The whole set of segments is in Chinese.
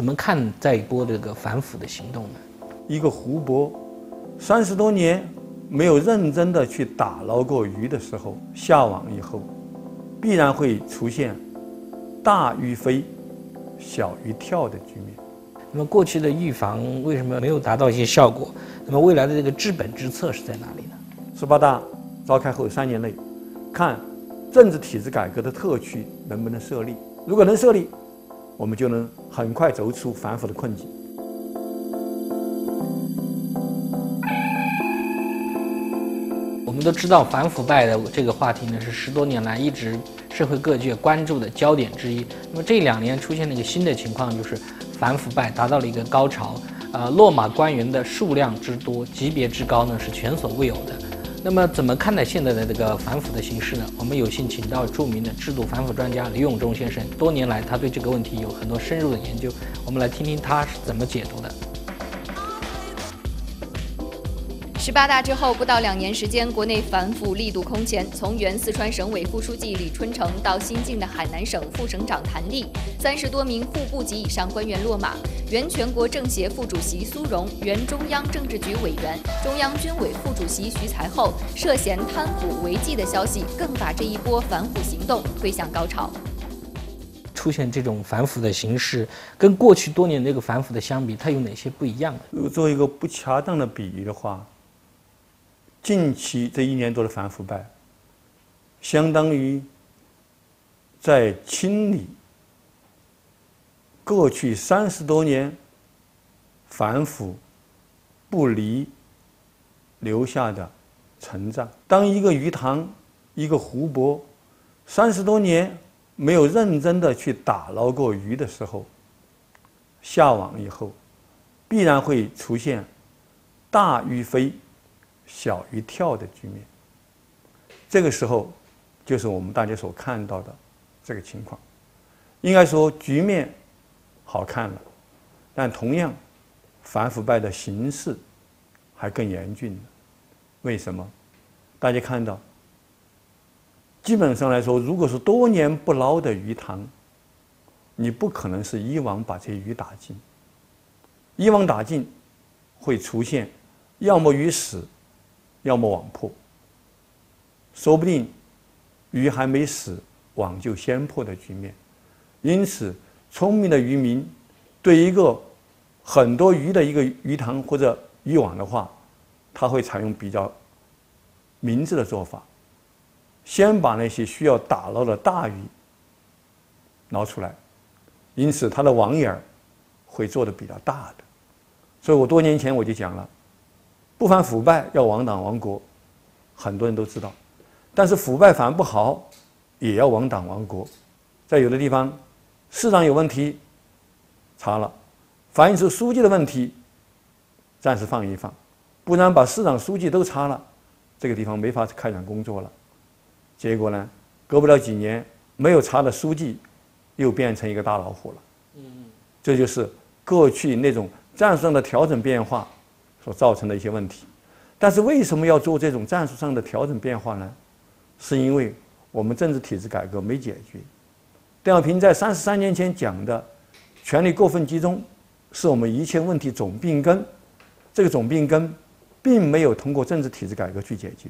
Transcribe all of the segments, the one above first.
怎么看再一波这个反腐的行动呢？一个湖泊，三十多年没有认真的去打捞过鱼的时候，下网以后，必然会出现大鱼飞，小鱼跳的局面。那么过去的预防为什么没有达到一些效果？那么未来的这个治本之策是在哪里呢？十八大召开后三年内，看政治体制改革的特区能不能设立。如果能设立，我们就能很快走出反腐的困境。我们都知道反腐败的这个话题呢，是十多年来一直社会各界关注的焦点之一。那么这两年出现了一个新的情况，就是反腐败达到了一个高潮，呃，落马官员的数量之多、级别之高呢，是前所未有的。那么怎么看待现在的这个反腐的形势呢？我们有幸请到著名的制度反腐专家李永忠先生，多年来他对这个问题有很多深入的研究，我们来听听他是怎么解读的。十八大之后不到两年时间，国内反腐力度空前。从原四川省委副书记李春城到新晋的海南省副省长谭力，三十多名副部级以上官员落马。原全国政协副主席苏荣、原中央政治局委员、中央军委副主席徐才厚涉嫌贪腐违纪的消息，更把这一波反腐行动推向高潮。出现这种反腐的形式，跟过去多年那个反腐的相比，它有哪些不一样？如果做一个不恰当的比喻的话。近期这一年多的反腐败，相当于在清理过去三十多年反腐不离留下的尘障。当一个鱼塘、一个湖泊三十多年没有认真的去打捞过鱼的时候，下网以后，必然会出现大鱼飞。小鱼跳的局面，这个时候就是我们大家所看到的这个情况。应该说局面好看了，但同样反腐败的形势还更严峻为什么？大家看到，基本上来说，如果是多年不捞的鱼塘，你不可能是一网把这些鱼打尽。一网打尽会出现，要么鱼死。要么网破，说不定鱼还没死，网就先破的局面。因此，聪明的渔民对一个很多鱼的一个鱼塘或者渔网的话，他会采用比较明智的做法，先把那些需要打捞的大鱼捞出来。因此，他的网眼儿会做的比较大的。所以我多年前我就讲了。不反腐败要亡党亡国，很多人都知道，但是腐败反不好，也要亡党亡国。在有的地方，市长有问题，查了，反映出书记的问题，暂时放一放，不然把市长、书记都查了，这个地方没法开展工作了。结果呢，隔不了几年，没有查的书记，又变成一个大老虎了。嗯，这就是过去那种战术上的调整变化。所造成的一些问题，但是为什么要做这种战术上的调整变化呢？是因为我们政治体制改革没解决。邓小平在三十三年前讲的“权力过分集中”，是我们一切问题总病根。这个总病根，并没有通过政治体制改革去解决。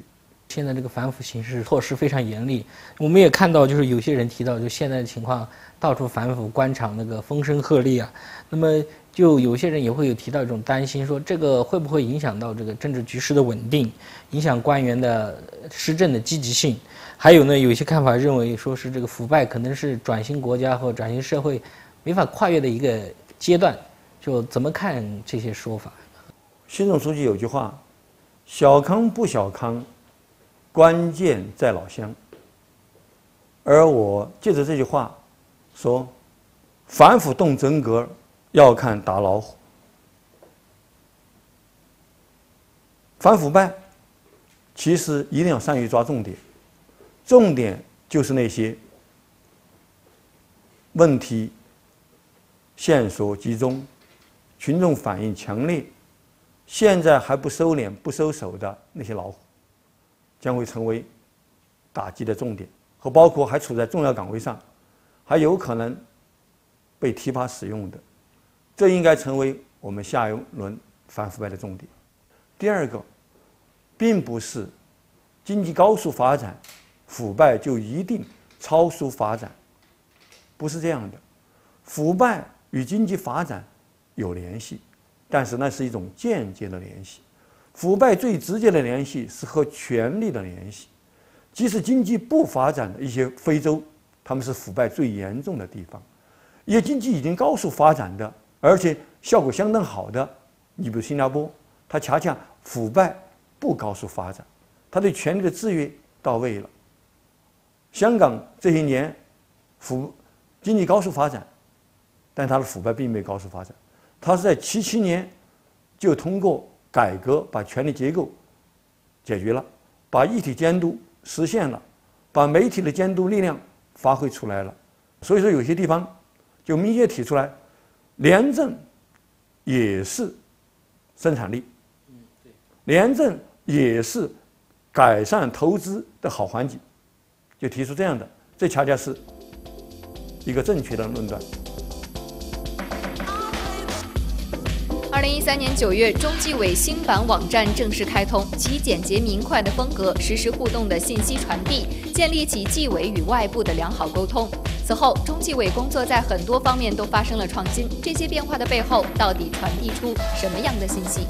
现在这个反腐形势措施非常严厉，我们也看到，就是有些人提到，就现在的情况，到处反腐，官场那个风声鹤唳啊。那么。就有些人也会有提到一种担心，说这个会不会影响到这个政治局势的稳定，影响官员的施政的积极性？还有呢，有些看法认为，说是这个腐败可能是转型国家或转型社会没法跨越的一个阶段。就怎么看这些说法？习总书记有句话：“小康不小康，关键在老乡。”而我借着这句话说：“反腐动真格。”要看打老虎，反腐败，其实一定要善于抓重点，重点就是那些问题线索集中、群众反应强烈、现在还不收敛、不收手的那些老虎，将会成为打击的重点，和包括还处在重要岗位上，还有可能被提拔使用的。这应该成为我们下一轮反腐败的重点。第二个，并不是经济高速发展，腐败就一定超速发展，不是这样的。腐败与经济发展有联系，但是那是一种间接的联系。腐败最直接的联系是和权力的联系。即使经济不发展的一些非洲，他们是腐败最严重的地方；一些经济已经高速发展的，而且效果相当好的，你比如新加坡，它恰恰腐败不高速发展，它对权力的制约到位了。香港这些年腐经济高速发展，但它的腐败并没有高速发展，它是在七七年就通过改革把权力结构解决了，把一体监督。实现了，把媒体的监督力量发挥出来了。所以说，有些地方就明确提出来，廉政也是生产力，廉政也是改善投资的好环境，就提出这样的，这恰恰是一个正确的论断。二零一三年九月，中纪委新版网站正式开通，其简洁明快的风格，实时互动的信息传递，建立起纪委与外部的良好沟通。此后，中纪委工作在很多方面都发生了创新。这些变化的背后，到底传递出什么样的信息？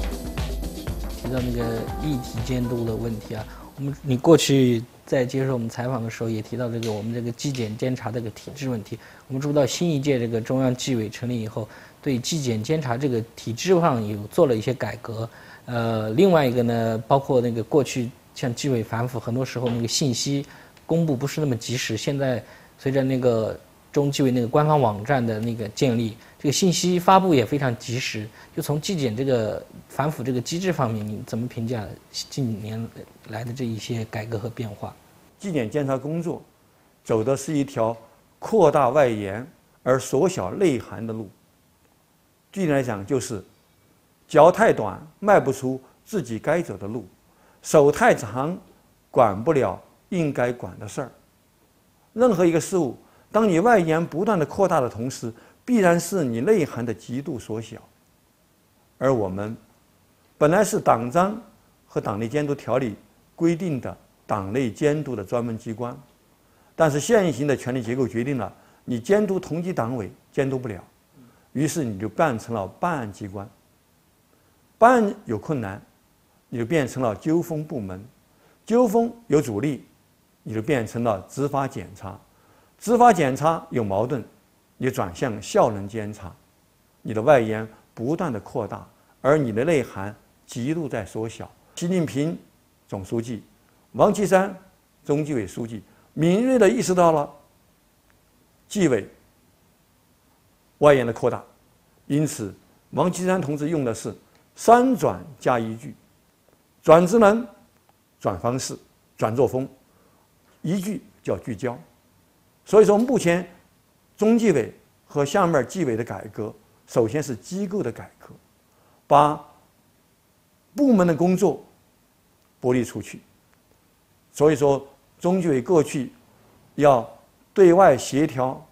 提到那个议题监督的问题啊，我们你过去在接受我们采访的时候也提到这个我们这个纪检监察这个体制问题。我们知道新一届这个中央纪委成立以后。对纪检监察这个体制上有做了一些改革，呃，另外一个呢，包括那个过去像纪委反腐，很多时候那个信息公布不是那么及时。现在随着那个中纪委那个官方网站的那个建立，这个信息发布也非常及时。就从纪检这个反腐这个机制方面，你怎么评价近年来的这一些改革和变化？纪检监察工作走的是一条扩大外延而缩小内涵的路。具体来讲，就是脚太短，迈不出自己该走的路；手太长，管不了应该管的事儿。任何一个事物，当你外延不断的扩大的同时，必然是你内涵的极度缩小。而我们本来是党章和党内监督条例规定的党内监督的专门机关，但是现行的权力结构决定了，你监督同级党委监督不了。于是你就办成了办案机关，办案有困难，你就变成了纠风部门；纠风有阻力，你就变成了执法检查；执法检查有矛盾，你转向效能监察。你的外延不断的扩大，而你的内涵极度在缩小。习近平总书记、王岐山中纪委书记敏锐的意识到了纪委。外延的扩大，因此王岐山同志用的是三转加一句：转职能、转方式、转作风。一句叫聚焦。所以说，目前中纪委和下面纪委的改革，首先是机构的改革，把部门的工作剥离出去。所以说，中纪委过去要对外协调，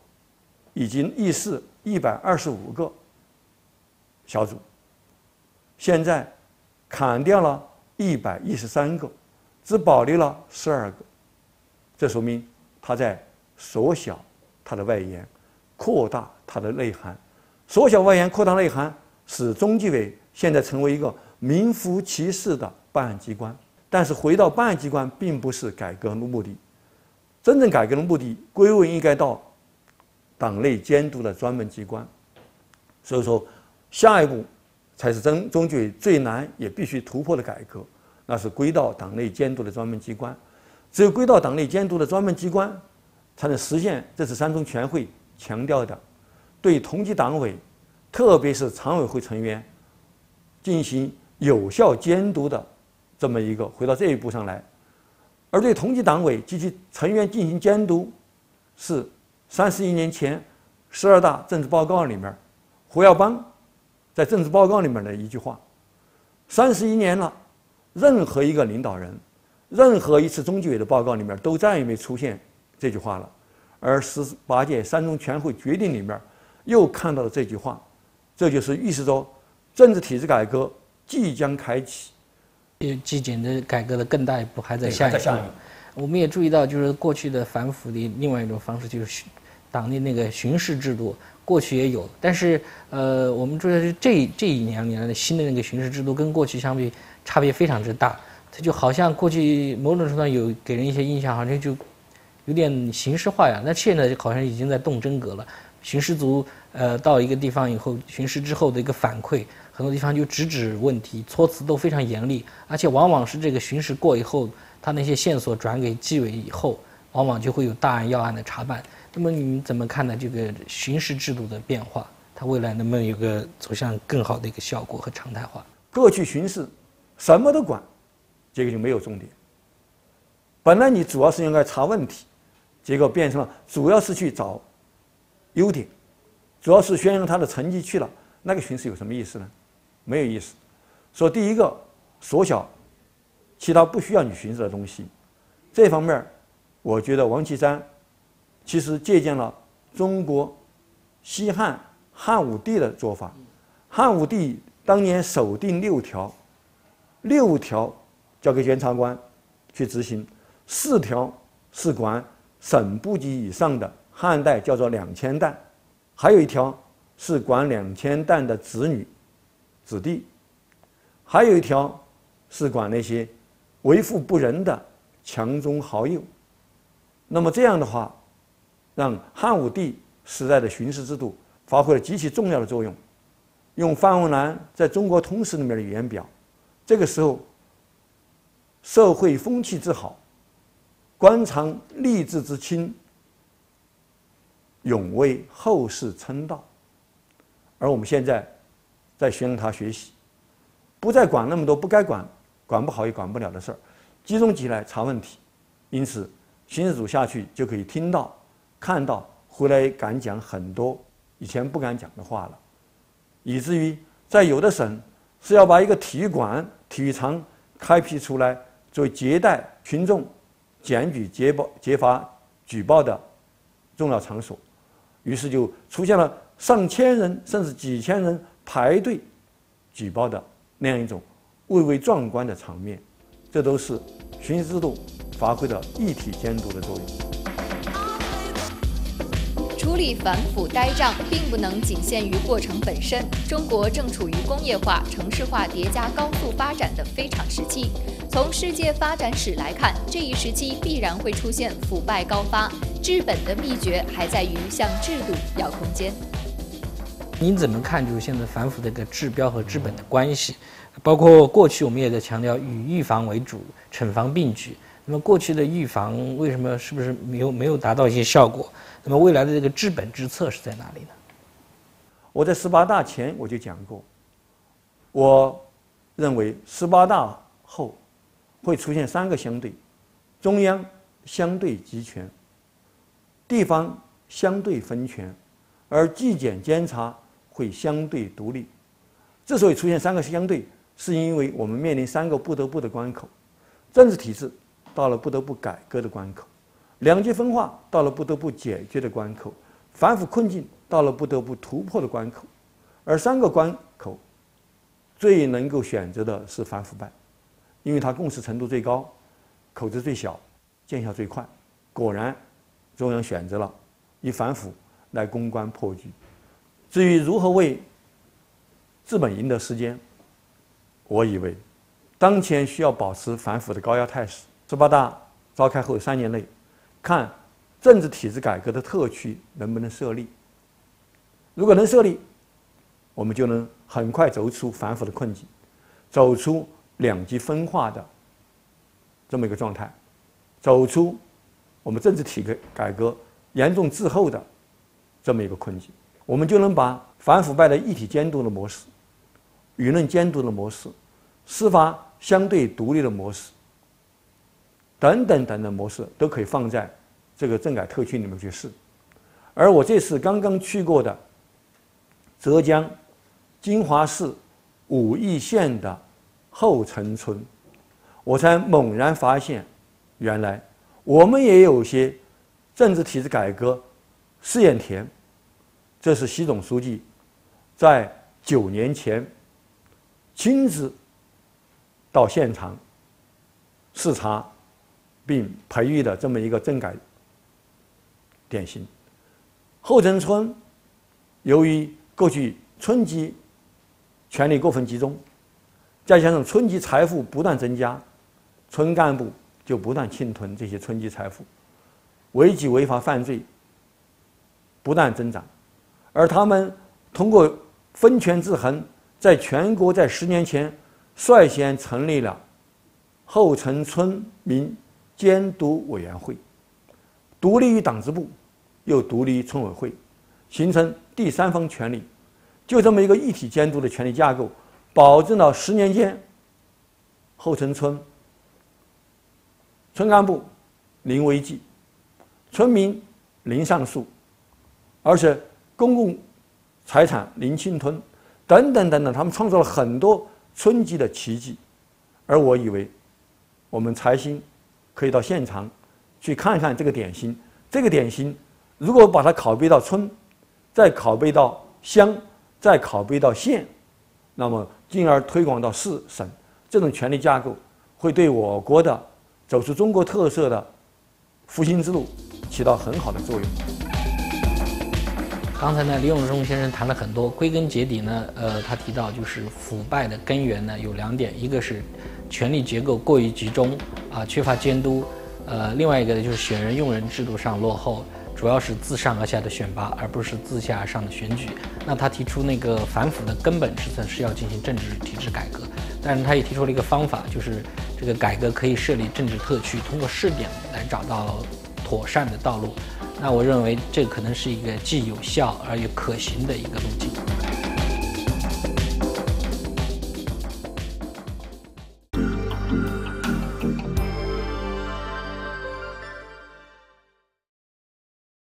已经议事。一百二十五个小组，现在砍掉了一百一十三个，只保留了十二个，这说明他在缩小它的外延，扩大它的内涵。缩小外延，扩大内涵，使中纪委现在成为一个名副其实的办案机关。但是，回到办案机关，并不是改革的目的，真正改革的目的，归位应该到。党内监督的专门机关，所以说，下一步才是中中纪委最难也必须突破的改革，那是归到党内监督的专门机关。只有归到党内监督的专门机关，才能实现这次三中全会强调的对同级党委，特别是常委会成员进行有效监督的这么一个回到这一步上来。而对同级党委及其成员进行监督，是。三十一年前，十二大政治报告里面，胡耀邦在政治报告里面的一句话：三十一年了，任何一个领导人，任何一次中纪委的报告里面都再也没出现这句话了。而十八届三中全会决定里面又看到了这句话，这就是预示着政治体制改革即将开启。纪检的改革的更大一步还在下一步。我们也注意到，就是过去的反腐的另外一种方式，就是党内那个巡视制度，过去也有，但是呃，我们注意到这这一两年的新的那个巡视制度跟过去相比差别非常之大。它就好像过去某种程度上有给人一些印象，好像就有点形式化呀。那现在好像已经在动真格了。巡视组呃到一个地方以后，巡视之后的一个反馈。很多地方就直指问题，措辞都非常严厉，而且往往是这个巡视过以后，他那些线索转给纪委以后，往往就会有大案要案的查办。那么你怎么看待这个巡视制度的变化？它未来能不能有个走向更好的一个效果和常态化？过去巡视什么都管，这个就没有重点。本来你主要是应该查问题，结果变成了主要是去找优点，主要是宣扬他的成绩去了，那个巡视有什么意思呢？没有意思。说第一个缩小其他不需要你巡视的东西，这方面我觉得王岐山其实借鉴了中国西汉汉武帝的做法。汉武帝当年首定六条，六条交给检察官去执行，四条是管省部级以上的，汉代叫做两千担，还有一条是管两千担的子女。子弟，还有一条是管那些为富不仁的强中豪右。那么这样的话，让汉武帝时代的巡视制度发挥了极其重要的作用。用范文澜在中国通史里面的语言表，这个时候社会风气之好，官场吏治之清，永为后世称道。而我们现在。在宣扬他学习，不再管那么多不该管、管不好也管不了的事儿，集中起来查问题。因此，巡视组下去就可以听到、看到，回来敢讲很多以前不敢讲的话了。以至于在有的省是要把一个体育馆、体育场开辟出来，作为接待群众检举、揭报、揭发、举报的重要场所。于是就出现了上千人甚至几千人。排队举报的那样一种蔚为壮观的场面，这都是巡视制度发挥的一体监督的作用。处理反腐呆账并不能仅限于过程本身。中国正处于工业化、城市化叠加高速发展的非常时期。从世界发展史来看，这一时期必然会出现腐败高发。治本的秘诀还在于向制度要空间。您怎么看？就是现在反腐的一个治标和治本的关系，包括过去我们也在强调以预防为主，惩防并举。那么过去的预防为什么是不是没有没有达到一些效果？那么未来的这个治本之策是在哪里呢？我在十八大前我就讲过，我认为十八大后会出现三个相对：中央相对集权，地方相对分权，而纪检监察。会相对独立。之所以出现三个相对，是因为我们面临三个不得不的关口：政治体制到了不得不改革的关口，两极分化到了不得不解决的关口，反腐困境到了不得不突破的关口。而三个关口最能够选择的是反腐败，因为它共识程度最高，口子最小，见效最快。果然，中央选择了以反腐来攻关破局。至于如何为治本赢得时间，我以为当前需要保持反腐的高压态势。十八大召开后三年内，看政治体制改革的特区能不能设立。如果能设立，我们就能很快走出反腐的困境，走出两极分化的这么一个状态，走出我们政治体制改革严重滞后的这么一个困境。我们就能把反腐败的一体监督的模式、舆论监督的模式、司法相对独立的模式等等等等模式，都可以放在这个政改特区里面去试。而我这次刚刚去过的浙江金华市武义县的后陈村，我才猛然发现，原来我们也有些政治体制改革试验田。这是习总书记在九年前亲自到现场视察并培育的这么一个政改典型。后陈村由于过去村级权力过分集中，再加上村级财富不断增加，村干部就不断侵吞这些村级财富，违纪违法犯罪不断增长，而他们通过分权制衡，在全国在十年前率先成立了后城村民监督委员会，独立于党支部。又独立于村委会，形成第三方权力，就这么一个一体监督的权力架构，保证了十年间，后城村村干部零违纪，村民零上诉，而且公共财产零侵吞，等等等等，他们创造了很多村级的奇迹。而我以为，我们财新可以到现场去看看这个典型，这个典型。如果把它拷贝到村，再拷贝到乡，再拷贝到县，那么进而推广到市省，这种权力架构会对我国的走出中国特色的复兴之路起到很好的作用。刚才呢，李永忠先生谈了很多，归根结底呢，呃，他提到就是腐败的根源呢有两点，一个是权力结构过于集中啊，缺乏监督，呃，另外一个呢就是选人用人制度上落后。主要是自上而下的选拔，而不是自下而上的选举。那他提出那个反腐的根本之策是要进行政治体制改革，但是他也提出了一个方法，就是这个改革可以设立政治特区，通过试点来找到妥善的道路。那我认为这可能是一个既有效而又可行的一个路径。